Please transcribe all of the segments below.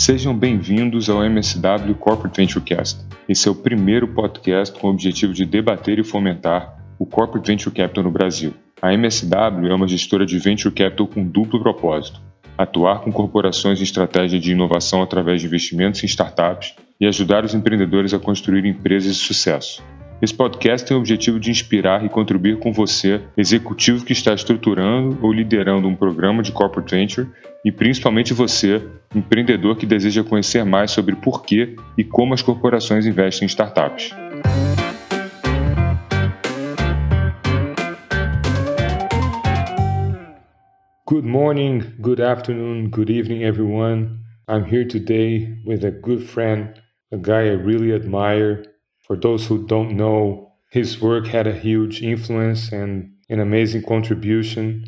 Sejam bem-vindos ao MSW Corporate Venturecast. Esse é o primeiro podcast com o objetivo de debater e fomentar o Corporate Venture Capital no Brasil. A MSW é uma gestora de Venture Capital com duplo propósito: atuar com corporações em estratégia de inovação através de investimentos em startups e ajudar os empreendedores a construir empresas de sucesso. Esse podcast tem o objetivo de inspirar e contribuir com você, executivo que está estruturando ou liderando um programa de corporate venture, e principalmente você, empreendedor que deseja conhecer mais sobre por que e como as corporações investem em startups. Good morning, good afternoon, good evening, everyone. I'm here today with a good friend, a guy I really admire. For those who don't know, his work had a huge influence and an amazing contribution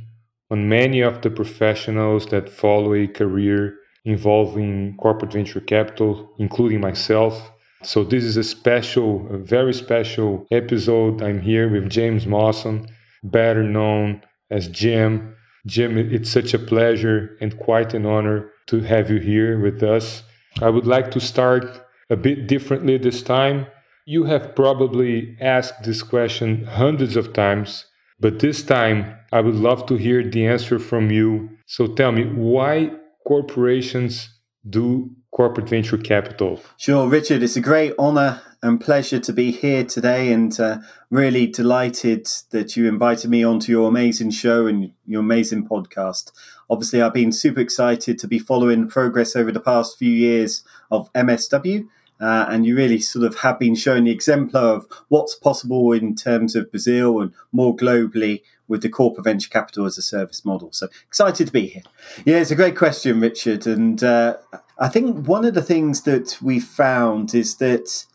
on many of the professionals that follow a career involving corporate venture capital, including myself. So, this is a special, a very special episode. I'm here with James Mawson, better known as Jim. Jim, it's such a pleasure and quite an honor to have you here with us. I would like to start a bit differently this time you have probably asked this question hundreds of times, but this time I would love to hear the answer from you. So tell me, why corporations do corporate venture capital? Sure, Richard, it's a great honor and pleasure to be here today, and uh, really delighted that you invited me onto your amazing show and your amazing podcast. Obviously, I've been super excited to be following progress over the past few years of MSW uh, and you really sort of have been showing the exemplar of what's possible in terms of Brazil and more globally with the corporate venture capital as a service model. So excited to be here. Yeah, it's a great question, Richard. And uh, I think one of the things that we found is that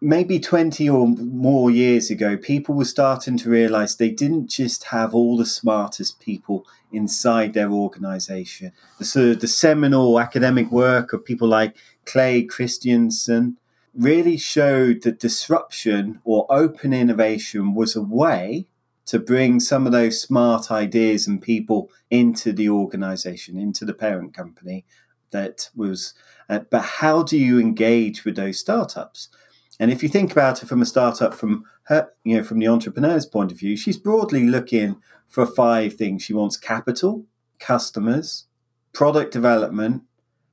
maybe 20 or more years ago, people were starting to realize they didn't just have all the smartest people inside their organization. The sort of the seminal academic work of people like Clay Christensen, really showed that disruption or open innovation was a way to bring some of those smart ideas and people into the organization, into the parent company that was. Uh, but how do you engage with those startups? And if you think about it from a startup, from her, you know, from the entrepreneur's point of view, she's broadly looking for five things. She wants capital, customers, product development,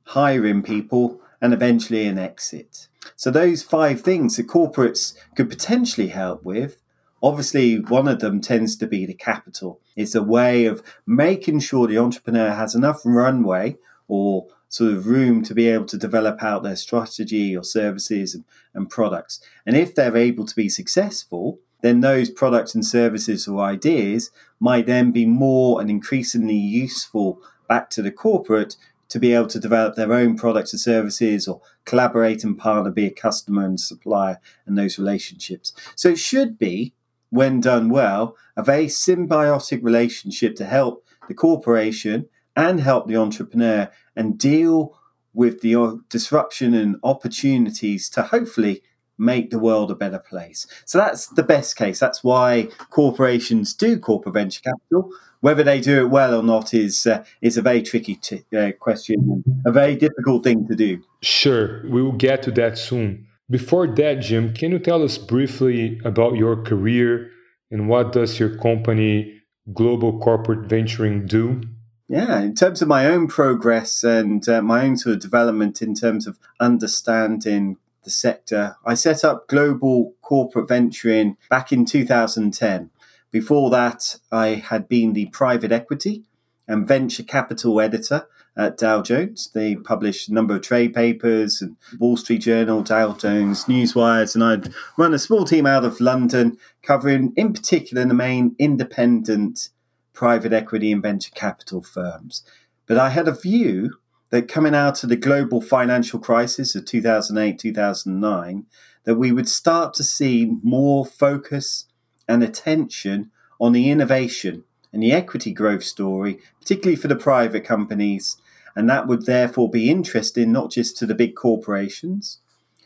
hiring people, and eventually an exit. So, those five things that corporates could potentially help with. Obviously, one of them tends to be the capital. It's a way of making sure the entrepreneur has enough runway or sort of room to be able to develop out their strategy or services and, and products. And if they're able to be successful, then those products and services or ideas might then be more and increasingly useful back to the corporate to be able to develop their own products and services or collaborate and partner, be a customer and supplier and those relationships. So it should be, when done well, a very symbiotic relationship to help the corporation and help the entrepreneur and deal with the disruption and opportunities to hopefully make the world a better place. So that's the best case. That's why corporations do corporate venture capital. Whether they do it well or not is uh, is a very tricky t- uh, question, a very difficult thing to do. Sure, we will get to that soon. Before that, Jim, can you tell us briefly about your career and what does your company Global Corporate Venturing do? Yeah, in terms of my own progress and uh, my own sort of development in terms of understanding the sector, I set up Global Corporate Venturing back in 2010. Before that, I had been the private equity and venture capital editor at Dow Jones. They published a number of trade papers and Wall Street Journal, Dow Jones, Newswires, and I'd run a small team out of London covering, in particular, the main independent private equity and venture capital firms. But I had a view that coming out of the global financial crisis of 2008, 2009, that we would start to see more focus and attention on the innovation and the equity growth story, particularly for the private companies. And that would therefore be interesting not just to the big corporations,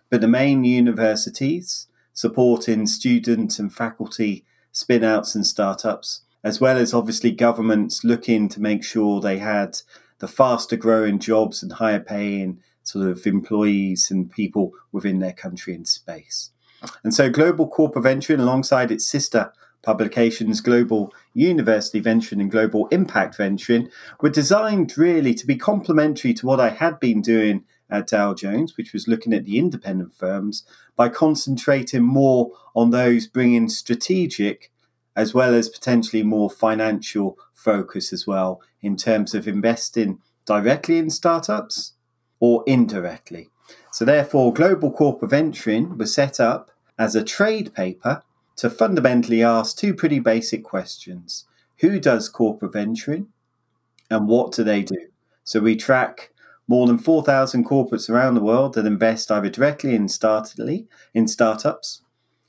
but the main universities supporting student and faculty spin outs and startups, as well as obviously governments looking to make sure they had the faster growing jobs and higher paying sort of employees and people within their country and space. And so Global Corporate Venturing, alongside its sister publications, Global University Venturing and Global Impact Venturing, were designed really to be complementary to what I had been doing at Dow Jones, which was looking at the independent firms, by concentrating more on those bringing strategic as well as potentially more financial focus as well in terms of investing directly in startups or indirectly. So, therefore, Global Corporate Venturing was set up as a trade paper to fundamentally ask two pretty basic questions Who does corporate venturing and what do they do? So, we track more than 4,000 corporates around the world that invest either directly in, startly, in startups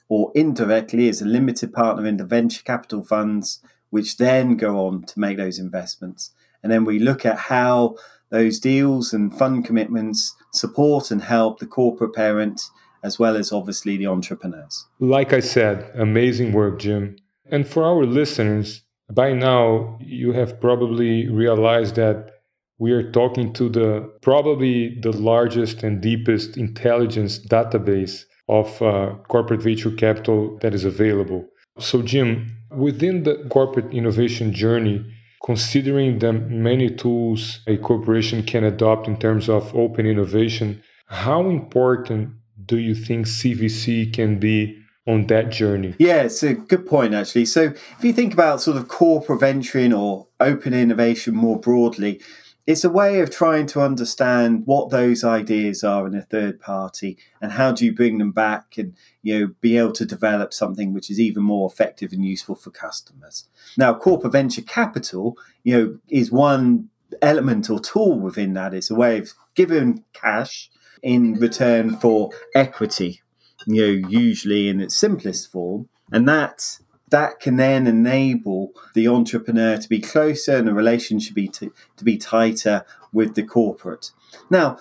or indirectly as a limited partner in the venture capital funds, which then go on to make those investments. And then we look at how those deals and fund commitments support and help the corporate parent as well as obviously the entrepreneurs. Like I said, amazing work, Jim. And for our listeners, by now you have probably realized that we are talking to the probably the largest and deepest intelligence database of uh, corporate venture capital that is available. So, Jim, within the corporate innovation journey, considering the many tools a corporation can adopt in terms of open innovation, how important do you think CVC can be on that journey? Yeah, it's a good point, actually. So, if you think about sort of corporate venturing or open innovation more broadly, it's a way of trying to understand what those ideas are in a third party and how do you bring them back and you know be able to develop something which is even more effective and useful for customers. Now corporate venture capital you know is one element or tool within that. It's a way of giving cash in return for equity you know usually in its simplest form. And that that can then enable the entrepreneur to be closer and the relationship be to, to be tighter with the corporate. Now,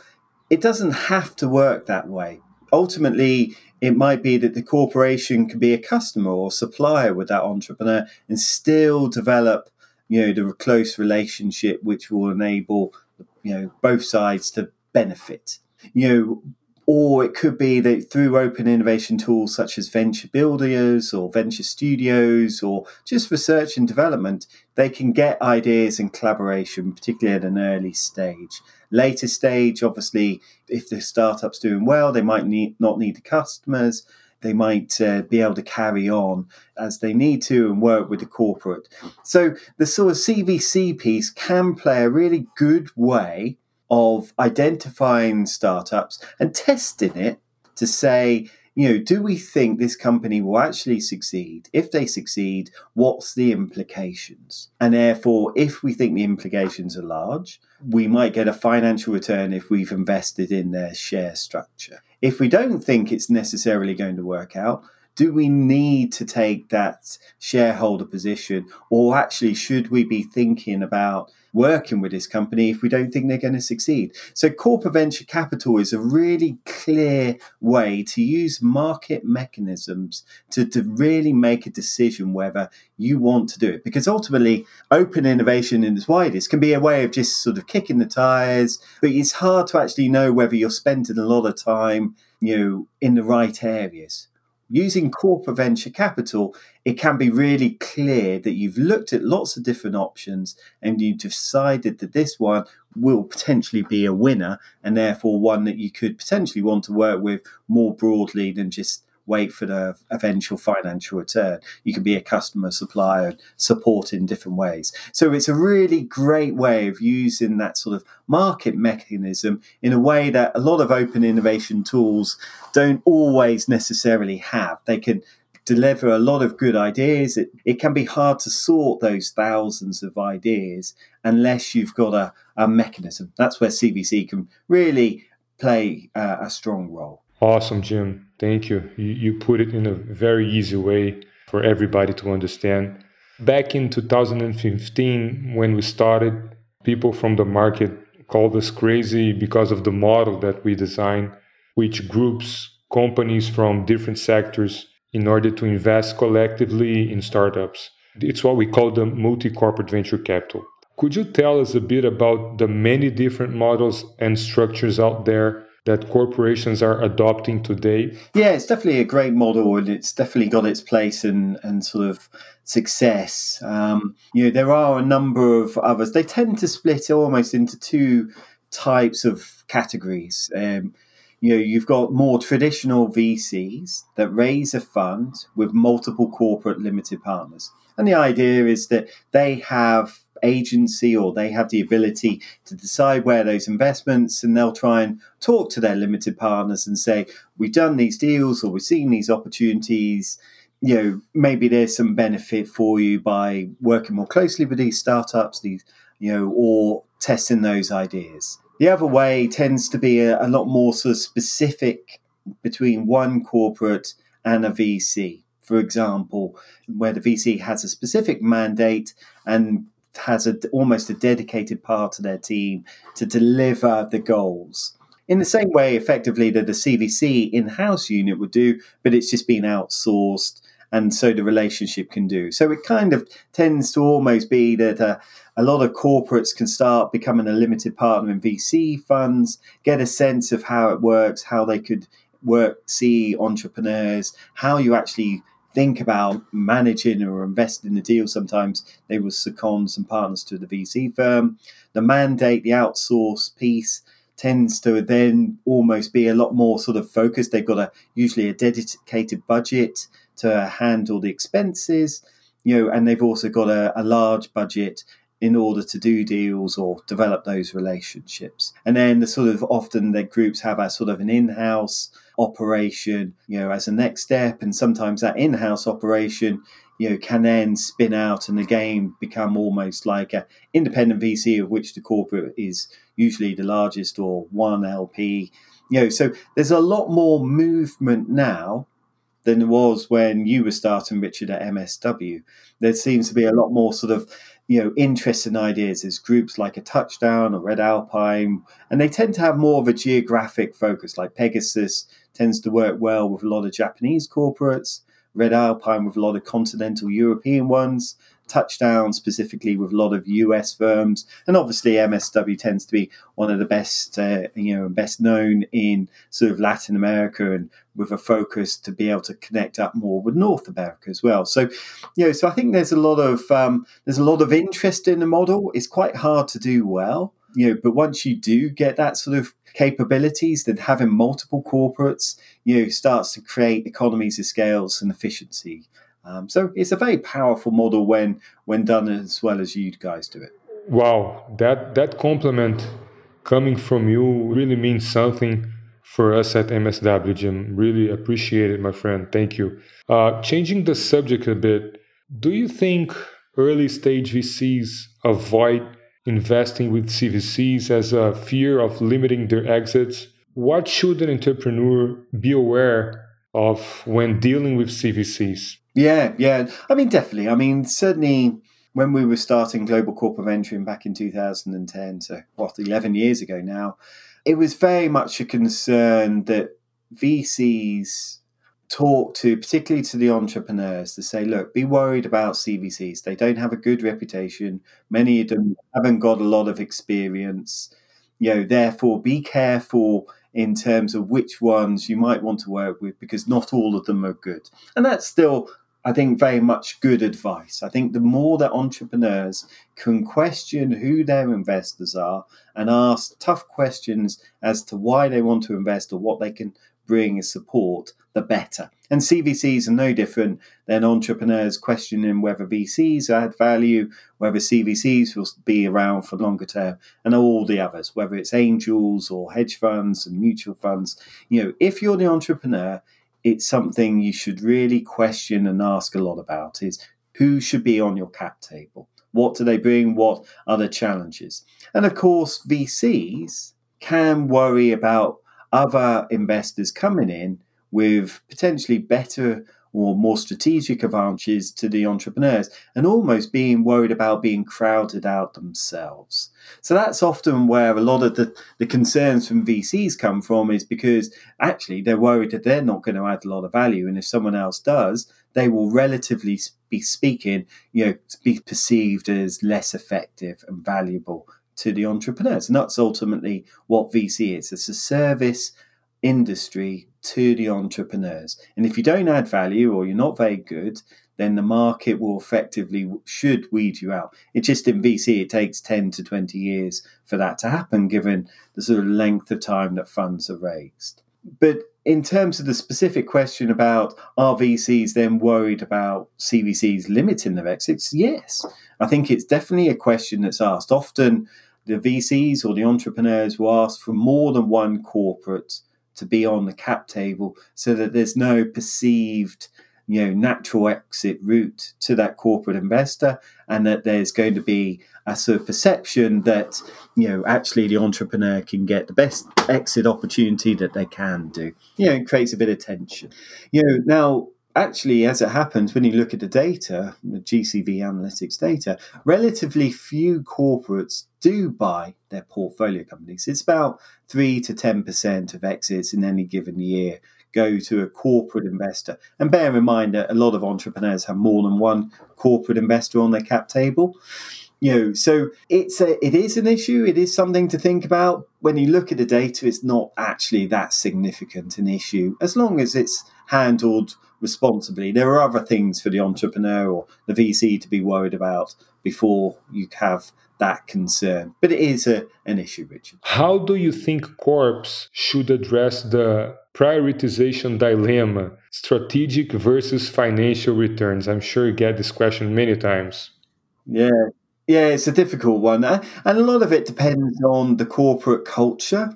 it doesn't have to work that way. Ultimately, it might be that the corporation can be a customer or supplier with that entrepreneur and still develop, you know, the close relationship which will enable, you know, both sides to benefit. You know, or it could be that through open innovation tools such as venture builders or venture studios or just research and development, they can get ideas and collaboration, particularly at an early stage. Later stage, obviously, if the startup's doing well, they might need, not need the customers. They might uh, be able to carry on as they need to and work with the corporate. So the sort of CVC piece can play a really good way of identifying startups and testing it to say, you know, do we think this company will actually succeed? If they succeed, what's the implications? And therefore, if we think the implications are large, we might get a financial return if we've invested in their share structure. If we don't think it's necessarily going to work out, do we need to take that shareholder position or actually should we be thinking about working with this company if we don't think they're going to succeed. So, corporate venture capital is a really clear way to use market mechanisms to, to really make a decision whether you want to do it. Because ultimately, open innovation in its widest can be a way of just sort of kicking the tires, but it's hard to actually know whether you're spending a lot of time you know in the right areas using corporate venture capital, it can be really clear that you've looked at lots of different options and you've decided that this one will potentially be a winner and therefore one that you could potentially want to work with more broadly than just wait for the eventual financial return. You can be a customer, supplier, support in different ways. So it's a really great way of using that sort of market mechanism in a way that a lot of open innovation tools don't always necessarily have. They can deliver a lot of good ideas. It, it can be hard to sort those thousands of ideas unless you've got a, a mechanism. That's where CVC can really play uh, a strong role. Awesome, Jim. Thank you. you. You put it in a very easy way for everybody to understand. Back in 2015, when we started, people from the market called us crazy because of the model that we designed, which groups companies from different sectors in order to invest collectively in startups. It's what we call the multi corporate venture capital. Could you tell us a bit about the many different models and structures out there that corporations are adopting today? Yeah, it's definitely a great model and it's definitely got its place and, and sort of success. Um, you know, there are a number of others. They tend to split almost into two types of categories. Um, you know, you've got more traditional VCs that raise a fund with multiple corporate limited partners. And the idea is that they have agency or they have the ability to decide where those investments and they'll try and talk to their limited partners and say we've done these deals or we've seen these opportunities. You know maybe there's some benefit for you by working more closely with these startups these you know or testing those ideas. The other way tends to be a, a lot more sort of specific between one corporate and a vc for example, where the VC has a specific mandate and has a, almost a dedicated part of their team to deliver the goals. In the same way, effectively, that a CVC in house unit would do, but it's just been outsourced, and so the relationship can do. So it kind of tends to almost be that uh, a lot of corporates can start becoming a limited partner in VC funds, get a sense of how it works, how they could work, see entrepreneurs, how you actually think about managing or investing in the deal, sometimes they will second some partners to the VC firm. The mandate, the outsource piece, tends to then almost be a lot more sort of focused. They've got a usually a dedicated budget to handle the expenses, you know, and they've also got a, a large budget in order to do deals or develop those relationships. And then the sort of often the groups have a sort of an in-house operation, you know, as a next step. And sometimes that in house operation, you know, can then spin out and again become almost like an independent VC of which the corporate is usually the largest or one LP. You know, so there's a lot more movement now than there was when you were starting, Richard, at MSW. There seems to be a lot more sort of you know interest interesting ideas. as groups like a Touchdown or Red Alpine, and they tend to have more of a geographic focus. Like Pegasus tends to work well with a lot of Japanese corporates. Red Alpine with a lot of continental European ones, Touchdown specifically with a lot of US firms, and obviously MSW tends to be one of the best, uh, you know, best known in sort of Latin America and with a focus to be able to connect up more with North America as well. So, you know, so I think there's a lot of um, there's a lot of interest in the model. It's quite hard to do well, you know, but once you do get that sort of capabilities, then having multiple corporates, you know, starts to create economies of scales and efficiency. Um, so it's a very powerful model when when done as well as you guys do it. Wow, that that compliment coming from you really means something for us at MSW, Jim. Really appreciate it, my friend. Thank you. Uh, changing the subject a bit, do you think early stage VCs avoid investing with CVCs as a fear of limiting their exits? What should an entrepreneur be aware of when dealing with CVCs? Yeah, yeah. I mean, definitely. I mean, certainly when we were starting Global Corporate Venturing back in 2010, so what, 11 years ago now, it was very much a concern that VCs talk to, particularly to the entrepreneurs, to say, look, be worried about CVCs. They don't have a good reputation. Many of them haven't got a lot of experience. You know, therefore, be careful in terms of which ones you might want to work with because not all of them are good. And that's still, I think, very much good advice. I think the more that entrepreneurs can question who their investors are and ask tough questions as to why they want to invest or what they can bring as support, the better. And CVCs are no different than entrepreneurs questioning whether VCs add value, whether CVCs will be around for longer term, and all the others, whether it's angels or hedge funds and mutual funds. You know, if you're the entrepreneur, it's something you should really question and ask a lot about is who should be on your cap table? What do they bring? What are the challenges? And of course, VCs can worry about other investors coming in with potentially better or more strategic advantages to the entrepreneurs and almost being worried about being crowded out themselves. So that's often where a lot of the, the concerns from VCs come from is because actually they're worried that they're not going to add a lot of value. And if someone else does, they will relatively be speaking, you know, be perceived as less effective and valuable to the entrepreneurs. And that's ultimately what VC is. It's a service industry to the entrepreneurs. And if you don't add value or you're not very good, then the market will effectively should weed you out. It's just in VC it takes 10 to 20 years for that to happen given the sort of length of time that funds are raised. But in terms of the specific question about are VCs then worried about CVCs limiting their exits? Yes. I think it's definitely a question that's asked. Often the VCs or the entrepreneurs will ask for more than one corporate to be on the cap table so that there's no perceived you know natural exit route to that corporate investor and that there's going to be a sort of perception that you know actually the entrepreneur can get the best exit opportunity that they can do. You know it creates a bit of tension. You know now actually as it happens when you look at the data the gcv analytics data relatively few corporates do buy their portfolio companies it's about 3 to 10% of exits in any given year go to a corporate investor. And bear in mind that a lot of entrepreneurs have more than one corporate investor on their cap table. You know, so it's a, it is an issue. It is something to think about. When you look at the data, it's not actually that significant an issue as long as it's handled responsibly. There are other things for the entrepreneur or the VC to be worried about before you have that concern. But it is a, an issue, Richard. How do you think corps should address the prioritization dilemma, strategic versus financial returns? I'm sure you get this question many times. Yeah. Yeah, it's a difficult one. And a lot of it depends on the corporate culture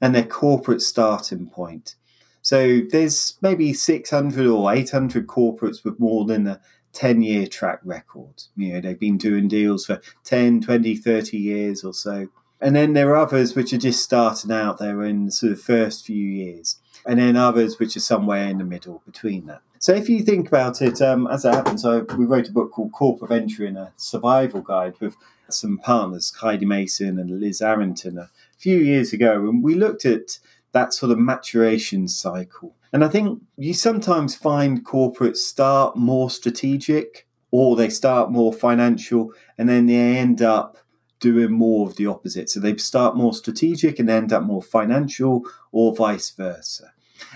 and their corporate starting point. So there's maybe 600 or 800 corporates with more than a 10 year track record. You know, they've been doing deals for 10, 20, 30 years or so. And then there are others which are just starting out there in sort of first few years. And then others which are somewhere in the middle between that. So if you think about it, um, as that happens, so we wrote a book called Corporate Venture in a Survival Guide with some partners, Heidi Mason and Liz Arrington, a few years ago. And we looked at that sort of maturation cycle and I think you sometimes find corporates start more strategic or they start more financial and then they end up doing more of the opposite. So they start more strategic and end up more financial or vice versa.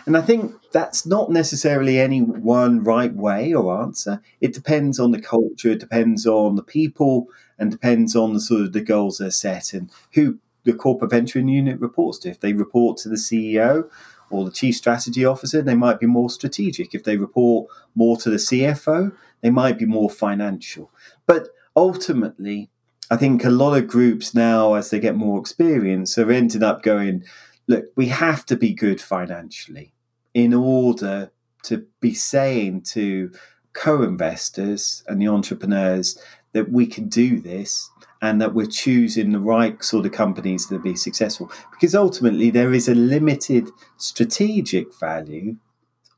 And I think that's not necessarily any one right way or answer. It depends on the culture, it depends on the people, and depends on the sort of the goals they're set and who the corporate venturing unit reports to. If they report to the CEO or the chief strategy officer, they might be more strategic. If they report more to the CFO, they might be more financial. But ultimately, I think a lot of groups now, as they get more experience, have ended up going, look, we have to be good financially in order to be saying to co investors and the entrepreneurs that we can do this and that we're choosing the right sort of companies that be successful. Because ultimately, there is a limited strategic value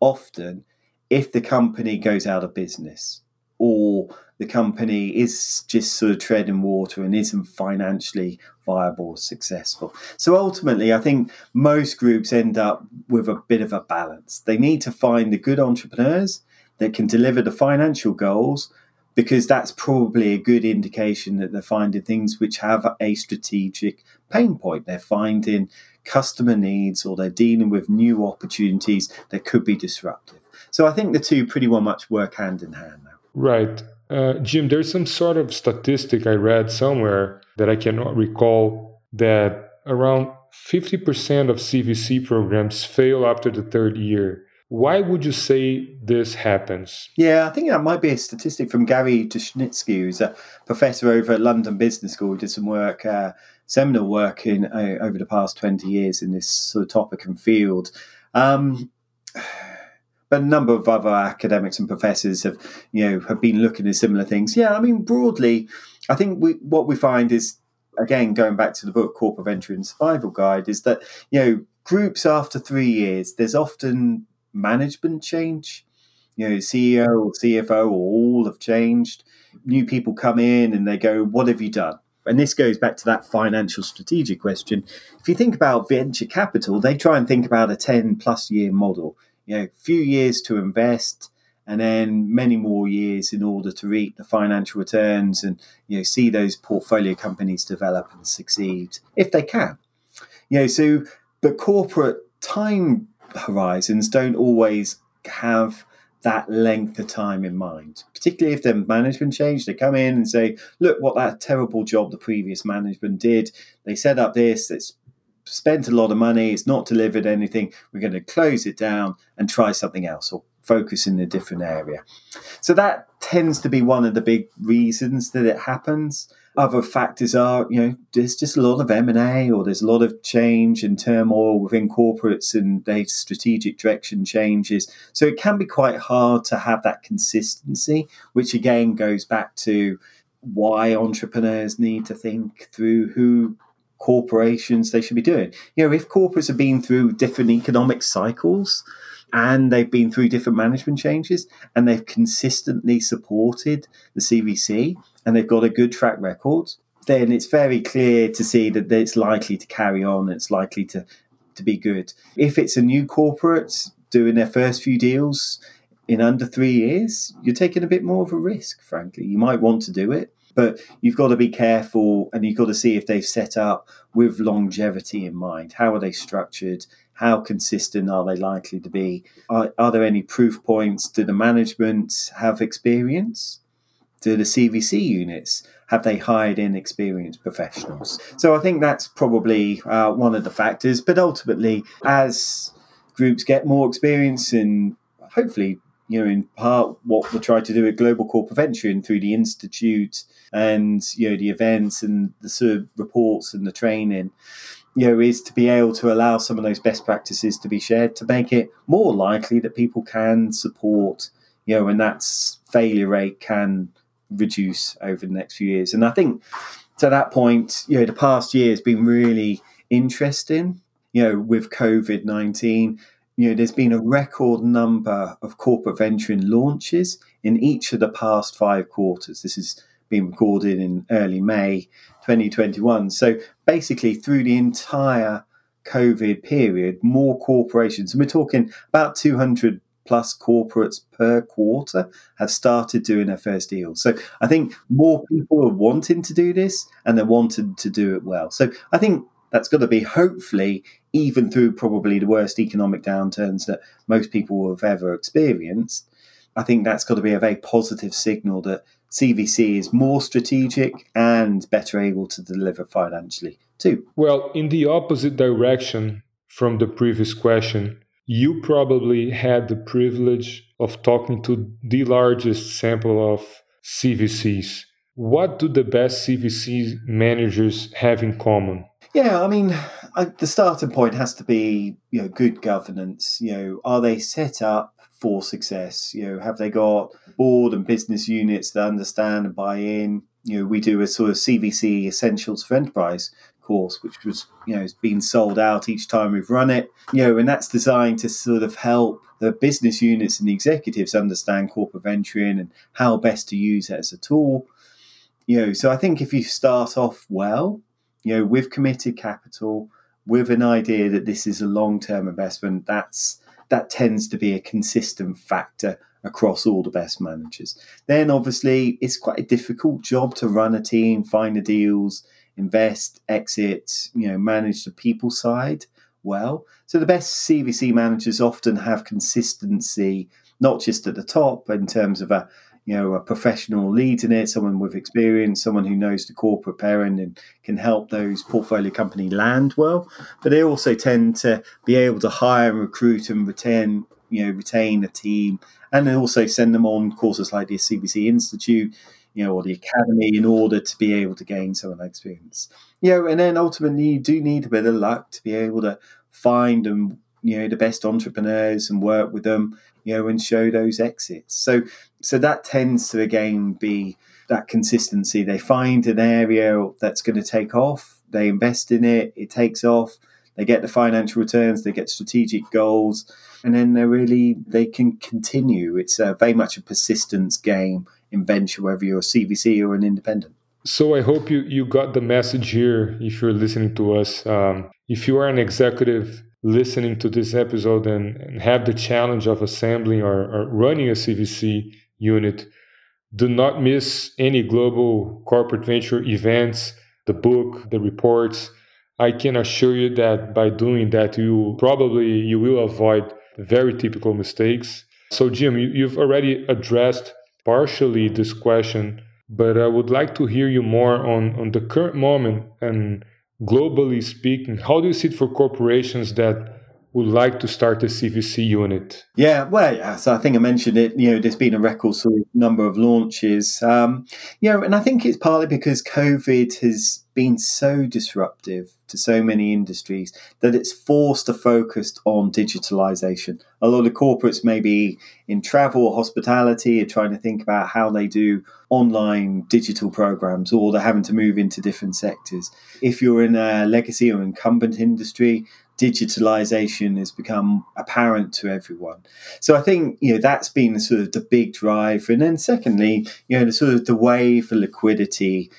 often if the company goes out of business or the company is just sort of treading water and isn't financially viable or successful. So ultimately, I think most groups end up with a bit of a balance. They need to find the good entrepreneurs that can deliver the financial goals because that's probably a good indication that they're finding things which have a strategic pain point. They're finding customer needs or they're dealing with new opportunities that could be disruptive. So I think the two pretty well much work hand in hand now. Right. Uh, Jim, there's some sort of statistic I read somewhere that I cannot recall that around 50% of CVC programs fail after the third year. Why would you say this happens? Yeah, I think that might be a statistic from Gary Dushnitsky, who's a professor over at London Business School, who did some work, uh, seminal work in uh, over the past 20 years in this sort of topic and field. Um, but a number of other academics and professors have, you know, have been looking at similar things. Yeah, I mean, broadly, I think we, what we find is, again, going back to the book Corporate Venture and Survival Guide, is that, you know, groups after three years, there's often management change. You know, CEO or CFO all have changed. New people come in and they go, What have you done? And this goes back to that financial strategic question. If you think about venture capital, they try and think about a 10 plus year model, you know, few years to invest and then many more years in order to reap the financial returns and you know see those portfolio companies develop and succeed if they can. You know, so but corporate time horizons don't always have that length of time in mind, particularly if the management change. They come in and say, look, what that terrible job the previous management did. They set up this, it's spent a lot of money, it's not delivered anything. We're going to close it down and try something else or focus in a different area. So that tends to be one of the big reasons that it happens. Other factors are, you know, there's just a lot of M and A, or there's a lot of change and turmoil within corporates, and they strategic direction changes. So it can be quite hard to have that consistency, which again goes back to why entrepreneurs need to think through who corporations they should be doing. You know, if corporates have been through different economic cycles, and they've been through different management changes and they've consistently supported the CVC and they've got a good track record, then it's very clear to see that it's likely to carry on. It's likely to, to be good. If it's a new corporate doing their first few deals in under three years, you're taking a bit more of a risk, frankly. You might want to do it, but you've got to be careful and you've got to see if they've set up with longevity in mind. How are they structured? How consistent are they likely to be? Are, are there any proof points? Do the management have experience? Do the CVC units have they hired in experienced professionals? So I think that's probably uh, one of the factors. But ultimately, as groups get more experience and hopefully you know, in part what we try to do at Global Corporate Venture through the institute and you know the events and the sort of reports and the training you know, is to be able to allow some of those best practices to be shared to make it more likely that people can support, you know, and that failure rate can reduce over the next few years. And I think to that point, you know, the past year has been really interesting, you know, with COVID 19. You know, there's been a record number of corporate venturing launches in each of the past five quarters. This has been recorded in early May 2021. So basically, through the entire COVID period, more corporations, and we're talking about 200 plus corporates per quarter, have started doing their first deal. So I think more people are wanting to do this and they're wanting to do it well. So I think that's got to be hopefully even through probably the worst economic downturns that most people have ever experienced. I think that's got to be a very positive signal that CVC is more strategic and better able to deliver financially too. Well, in the opposite direction from the previous question, you probably had the privilege of talking to the largest sample of CVCs. What do the best CVC managers have in common? Yeah, I mean, I, the starting point has to be you know good governance. You know, are they set up for success? You know, have they got board and business units that understand and buy in? You know, we do a sort of CVC Essentials for Enterprise course, which was you know has been sold out each time we've run it. You know, and that's designed to sort of help the business units and the executives understand corporate venturing and how best to use it as a tool. You know, so I think if you start off well, you know, with committed capital, with an idea that this is a long term investment, that's that tends to be a consistent factor across all the best managers. Then, obviously, it's quite a difficult job to run a team, find the deals, invest, exit, you know, manage the people side well. So, the best CVC managers often have consistency, not just at the top in terms of a you know, a professional leading it, someone with experience, someone who knows the corporate parent and can help those portfolio company land well. But they also tend to be able to hire and recruit and retain, you know, retain a team and then also send them on courses like the CVC Institute, you know, or the academy in order to be able to gain some of that experience. You know, and then ultimately you do need a bit of luck to be able to find and you know the best entrepreneurs and work with them you know and show those exits. So so that tends to again be that consistency. They find an area that's going to take off they invest in it it takes off they get the financial returns they get strategic goals and then they really they can continue. It's a, very much a persistence game in venture whether you're a cvc or an independent so I hope you, you got the message here if you're listening to us. Um, if you are an executive listening to this episode and, and have the challenge of assembling or, or running a CVC unit, do not miss any global corporate venture events, the book, the reports. I can assure you that by doing that, you probably you will avoid very typical mistakes. So, Jim, you, you've already addressed partially this question, but I would like to hear you more on, on the current moment and globally speaking. How do you see it for corporations that would like to start a CVC unit? Yeah, well, yeah. So I think I mentioned it. You know, there's been a record sort of number of launches. Um, you know, and I think it's partly because COVID has been so disruptive to so many industries that it's forced a focus on digitalization. A lot of corporates, maybe in travel or hospitality, are trying to think about how they do online digital programs or they're having to move into different sectors. If you're in a legacy or incumbent industry, digitalization has become apparent to everyone. So I think you know that's been sort of the big drive, and then secondly, you know, the sort of the wave for liquidity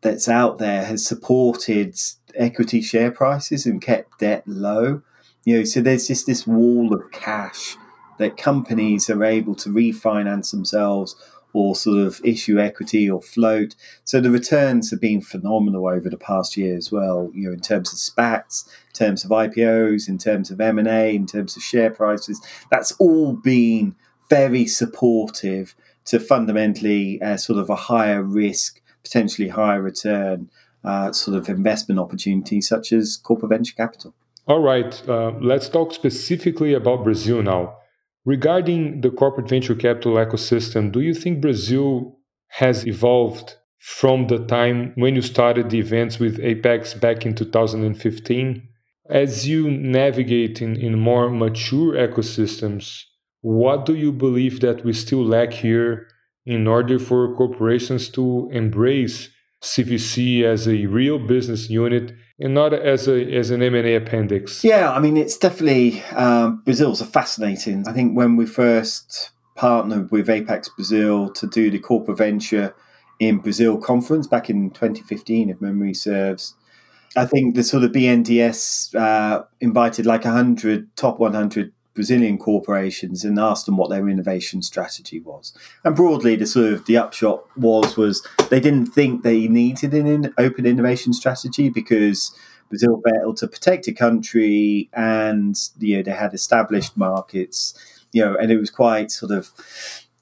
that's out there has supported equity share prices and kept debt low. You know, so there's just this wall of cash that companies are able to refinance themselves or sort of issue equity or float. So the returns have been phenomenal over the past year as well. You know, in terms of SPACs, in terms of IPOs, in terms of M and A, in terms of share prices, that's all been very supportive to fundamentally uh, sort of a higher risk, potentially higher return uh, sort of investment opportunity, such as corporate venture capital. All right, uh, let's talk specifically about Brazil now. Regarding the corporate venture capital ecosystem, do you think Brazil has evolved from the time when you started the events with Apex back in 2015? As you navigate in, in more mature ecosystems, what do you believe that we still lack here in order for corporations to embrace CVC as a real business unit and not as a as an M and A appendix. Yeah, I mean it's definitely um, Brazil's a fascinating. I think when we first partnered with Apex Brazil to do the corporate venture in Brazil conference back in 2015, if memory serves. I think the sort of BNDES uh, invited like 100 top 100 Brazilian corporations and asked them what their innovation strategy was. And broadly, the sort of the upshot was was they didn't think they needed an open innovation strategy because Brazil failed to protect a country, and you know they had established markets, you know, and it was quite sort of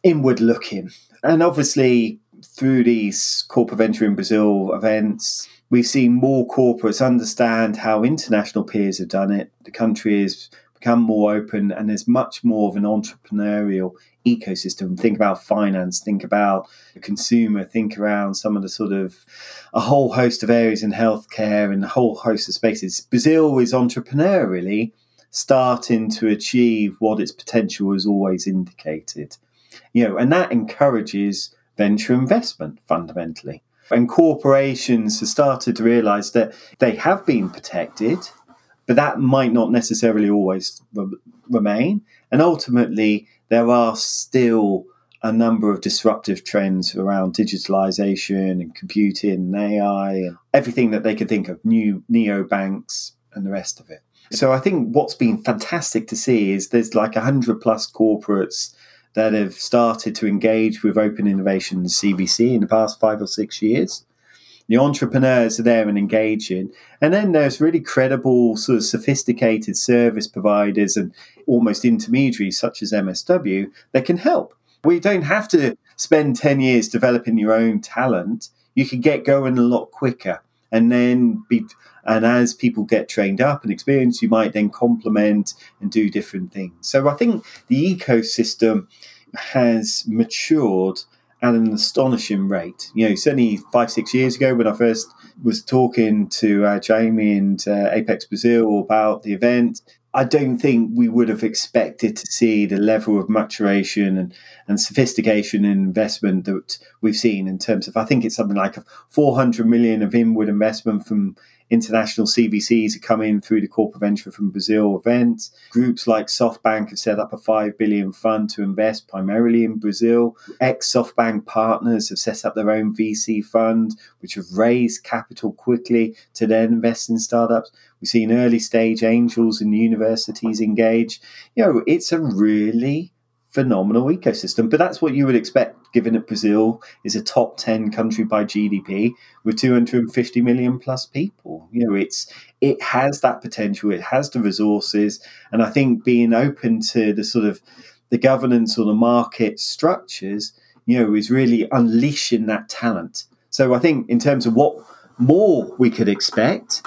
inward looking. And obviously, through these corporate venture in Brazil events, we've seen more corporates understand how international peers have done it. The country is become more open and there's much more of an entrepreneurial ecosystem. Think about finance, think about the consumer, think around some of the sort of a whole host of areas in healthcare and a whole host of spaces. Brazil is entrepreneurially starting to achieve what its potential has always indicated. You know, and that encourages venture investment fundamentally. And corporations have started to realize that they have been protected but that might not necessarily always re- remain. And ultimately, there are still a number of disruptive trends around digitalization and computing and AI and everything that they could think of, new neo banks and the rest of it. So I think what's been fantastic to see is there's like 100 plus corporates that have started to engage with open innovation and in the past five or six years the entrepreneurs are there and engaging. And then there's really credible, sort of sophisticated service providers and almost intermediaries such as MSW that can help. We don't have to spend 10 years developing your own talent. You can get going a lot quicker. And then be, and as people get trained up and experienced, you might then complement and do different things. So I think the ecosystem has matured at an astonishing rate. You know, certainly five, six years ago when I first was talking to uh, Jamie and uh, Apex Brazil about the event, I don't think we would have expected to see the level of maturation and, and sophistication and investment that we've seen in terms of, I think it's something like 400 million of inward investment from international CVCs are coming through the Corporate Venture from Brazil event. Groups like SoftBank have set up a 5 billion fund to invest primarily in Brazil. Ex SoftBank partners have set up their own VC fund, which have raised capital quickly to then invest in startups. We've seen early stage angels and universities engage. You know, it's a really phenomenal ecosystem. But that's what you would expect, given that Brazil is a top 10 country by GDP with 250 million plus people. You know, it's it has that potential, it has the resources, and I think being open to the sort of the governance or the market structures, you know, is really unleashing that talent. So I think in terms of what more we could expect,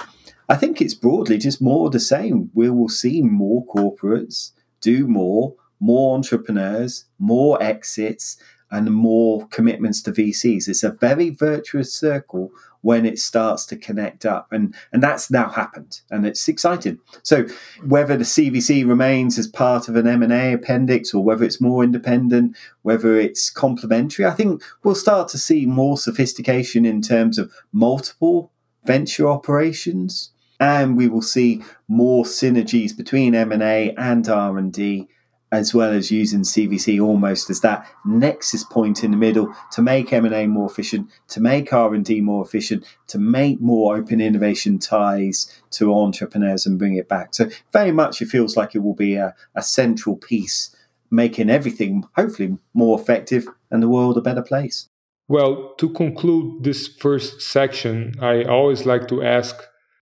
I think it's broadly just more the same. We will see more corporates do more more entrepreneurs, more exits, and more commitments to VCs. It's a very virtuous circle when it starts to connect up. And, and that's now happened and it's exciting. So whether the CVC remains as part of an M&A appendix or whether it's more independent, whether it's complementary, I think we'll start to see more sophistication in terms of multiple venture operations and we will see more synergies between M&A and R&D as well as using CVC almost as that nexus point in the middle to make M&A more efficient, to make R&D more efficient, to make more open innovation ties to entrepreneurs and bring it back. So very much it feels like it will be a, a central piece making everything hopefully more effective and the world a better place. Well, to conclude this first section, I always like to ask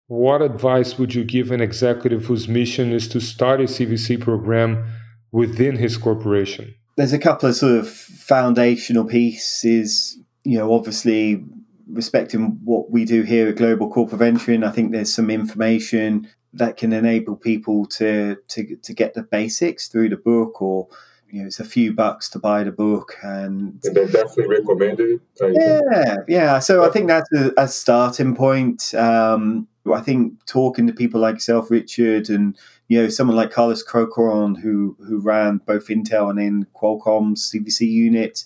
what advice would you give an executive whose mission is to start a CVC program within his corporation? There's a couple of sort of foundational pieces, you know, obviously respecting what we do here at Global Corporate Venturing. I think there's some information that can enable people to, to, to get the basics through the book or you know, it's a few bucks to buy the book, and, and then definitely recommend it. Yeah, yeah. So I think that's a, a starting point. Um, I think talking to people like yourself, Richard, and you know someone like Carlos Corcoran, who who ran both Intel and then Qualcomm's CVC unit,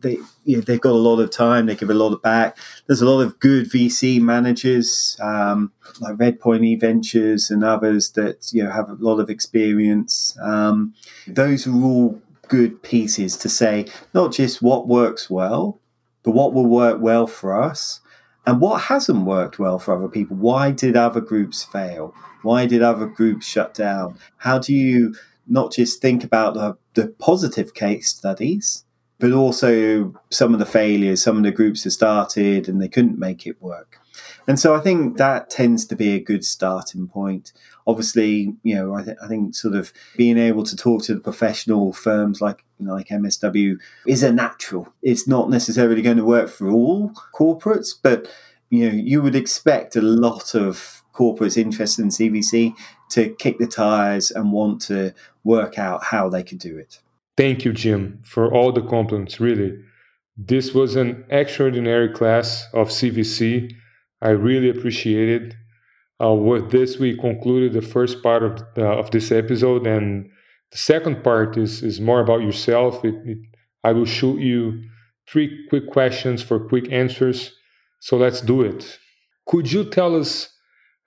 they you know, they've got a lot of time. They give a lot of back. There's a lot of good VC managers um, like Redpoint E Ventures and others that you know have a lot of experience. Um, those are all good pieces to say not just what works well, but what will work well for us and what hasn't worked well for other people. Why did other groups fail? Why did other groups shut down? How do you not just think about the, the positive case studies, but also some of the failures, some of the groups that started and they couldn't make it work. And so I think that tends to be a good starting point. Obviously, you know, I, th- I think sort of being able to talk to the professional firms like like MSW is a natural. It's not necessarily going to work for all corporates, but you know, you would expect a lot of corporates interested in CVC to kick the tires and want to work out how they could do it. Thank you, Jim, for all the compliments, really. This was an extraordinary class of CVC. I really appreciate it. Uh, with this, we concluded the first part of, uh, of this episode, and the second part is, is more about yourself. It, it, I will shoot you three quick questions for quick answers. So let's do it. Could you tell us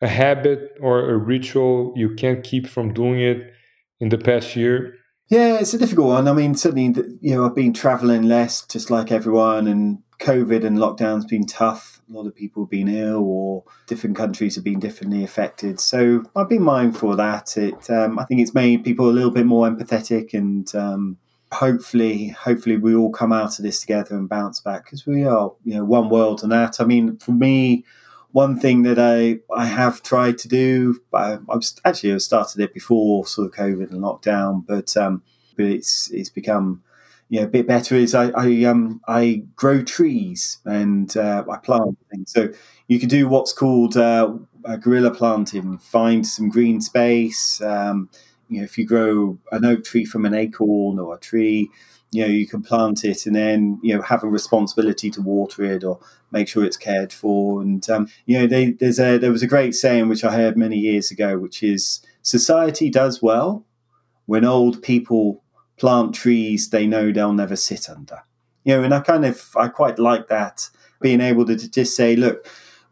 a habit or a ritual you can't keep from doing it in the past year? Yeah, it's a difficult one. I mean, certainly, you know, I've been traveling less, just like everyone, and COVID and lockdown's been tough. A lot of people have been ill, or different countries have been differently affected. So I've been mindful of that. It, um, I think, it's made people a little bit more empathetic, and um, hopefully, hopefully, we all come out of this together and bounce back because we are, you know, one world and that. I mean, for me, one thing that I, I have tried to do, I, I've actually started it before sort of COVID and lockdown, but um, but it's it's become you know, a bit better is I, I um I grow trees and uh, I plant things. So you can do what's called uh, guerrilla planting. Find some green space. Um, you know, if you grow an oak tree from an acorn or a tree, you know you can plant it and then you know have a responsibility to water it or make sure it's cared for and um, you know they, there's a there was a great saying which i heard many years ago which is society does well when old people plant trees they know they'll never sit under you know and i kind of i quite like that being able to, just say look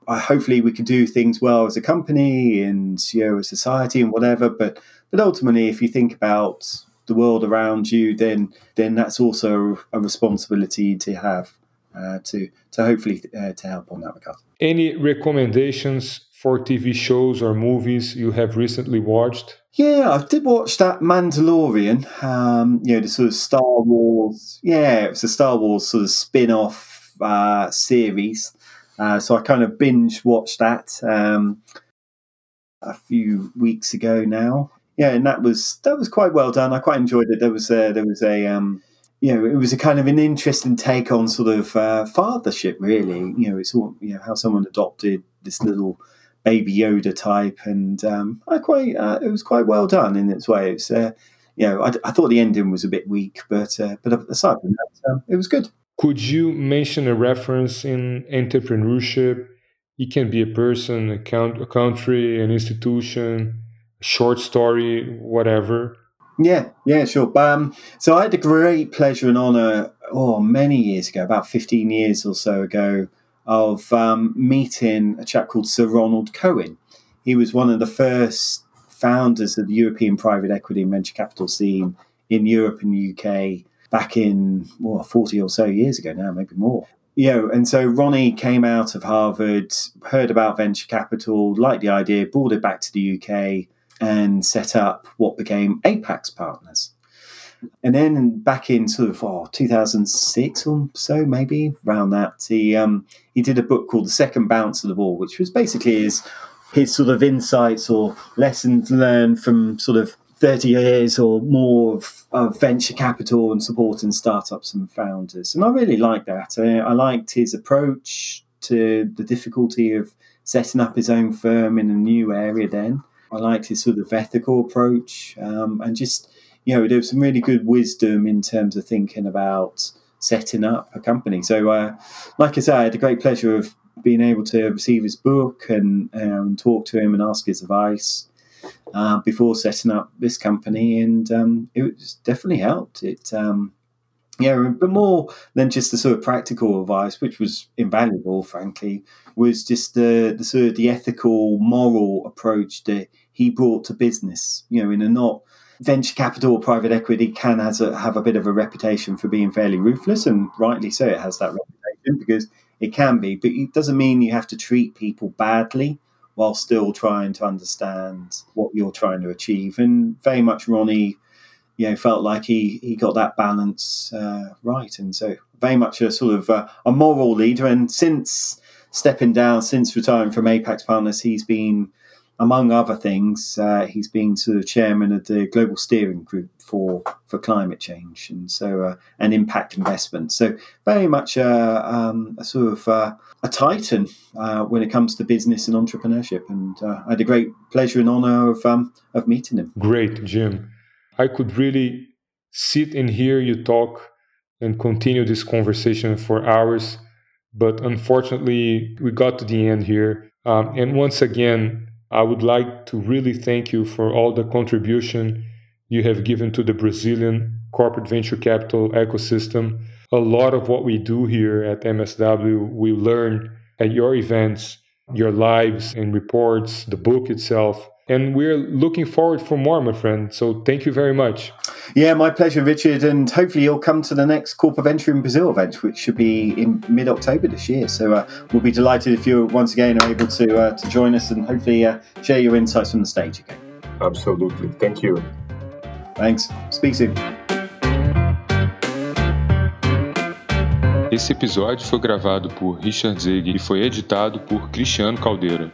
hopefully we can do things well as a company and you know a society and whatever. But but ultimately, if you think about the world around you, then then that's also a responsibility to have uh, to to hopefully uh, to help on that regard. Any recommendations for TV shows or movies you have recently watched? Yeah, I did watch that Mandalorian. Um, you know, the sort of Star Wars. Yeah, it was a Star Wars sort of spin-off uh, series. Uh, so I kind of binge watched that um, a few weeks ago now yeah, and that was that was quite well done. I quite enjoyed it. There was a, there was a um, you know it was a kind of an interesting take on sort of uh, fathership. Really, you know, it's all you know how someone adopted this little baby Yoda type, and um, I quite uh, it was quite well done in its way. It's uh, you know I, I, thought the ending was a bit weak, but uh, but aside from that, um, it was good. Could you mention a reference in entrepreneurship? It can be a person, a, count, a country, an institution short story, whatever? Yeah, yeah, sure. Um, so I had the great pleasure and honor, oh, many years ago, about 15 years or so ago, of um, meeting a chap called Sir Ronald Cohen. He was one of the first founders of the European private equity and venture capital scene in Europe and UK back in well, 40 or so years ago now, maybe more. Yeah, and so Ronnie came out of Harvard, heard about venture capital, liked the idea, brought it back to the UK, and set up what became Apax Partners. And then back in sort of oh, 2006 or so, maybe around that, he um, he did a book called The Second Bounce of the Ball, which was basically his his sort of insights or lessons learned from sort of 30 years or more of, of venture capital and supporting startups and founders. And I really liked that. I, I liked his approach to the difficulty of setting up his own firm in a new area then. I liked his sort of ethical approach, um, and just you know there was some really good wisdom in terms of thinking about setting up a company. So, uh, like I said, I had a great pleasure of being able to receive his book and um, talk to him and ask his advice uh, before setting up this company, and um, it definitely helped. It um, yeah, but more than just the sort of practical advice, which was invaluable, frankly, was just the, the sort of the ethical, moral approach that he brought to business. You know, in a not venture capital or private equity can has a, have a bit of a reputation for being fairly ruthless, and rightly so. It has that reputation because it can be, but it doesn't mean you have to treat people badly while still trying to understand what you're trying to achieve. And very much Ronnie you know, felt like he, he got that balance uh, right. And so, very much a sort of uh, a moral leader. And since stepping down, since retiring from Apax Partners, he's been, among other things, uh, he's been sort of chairman of the global steering group for for climate change and so uh, and impact investment. So, very much a, um, a sort of uh, a titan uh, when it comes to business and entrepreneurship. And I had a great pleasure and honor of um, of meeting him. Great, Jim. I could really sit and hear you talk and continue this conversation for hours. But unfortunately, we got to the end here. Um, and once again, I would like to really thank you for all the contribution you have given to the Brazilian corporate venture capital ecosystem. A lot of what we do here at MSW, we learn at your events, your lives and reports, the book itself and we're looking forward for more, my friend. So thank you very much. Yeah, my pleasure, Richard. And hopefully you'll come to the next Corporate Venture in Brazil event, which should be in mid October this year. So uh, we'll be delighted if you once again are able to uh, to join us and hopefully uh, share your insights from the stage again. Absolutely. Thank you. Thanks. Speak soon. Esse episódio foi gravado por Richard Zeg e foi editado por Cristiano Caldeira.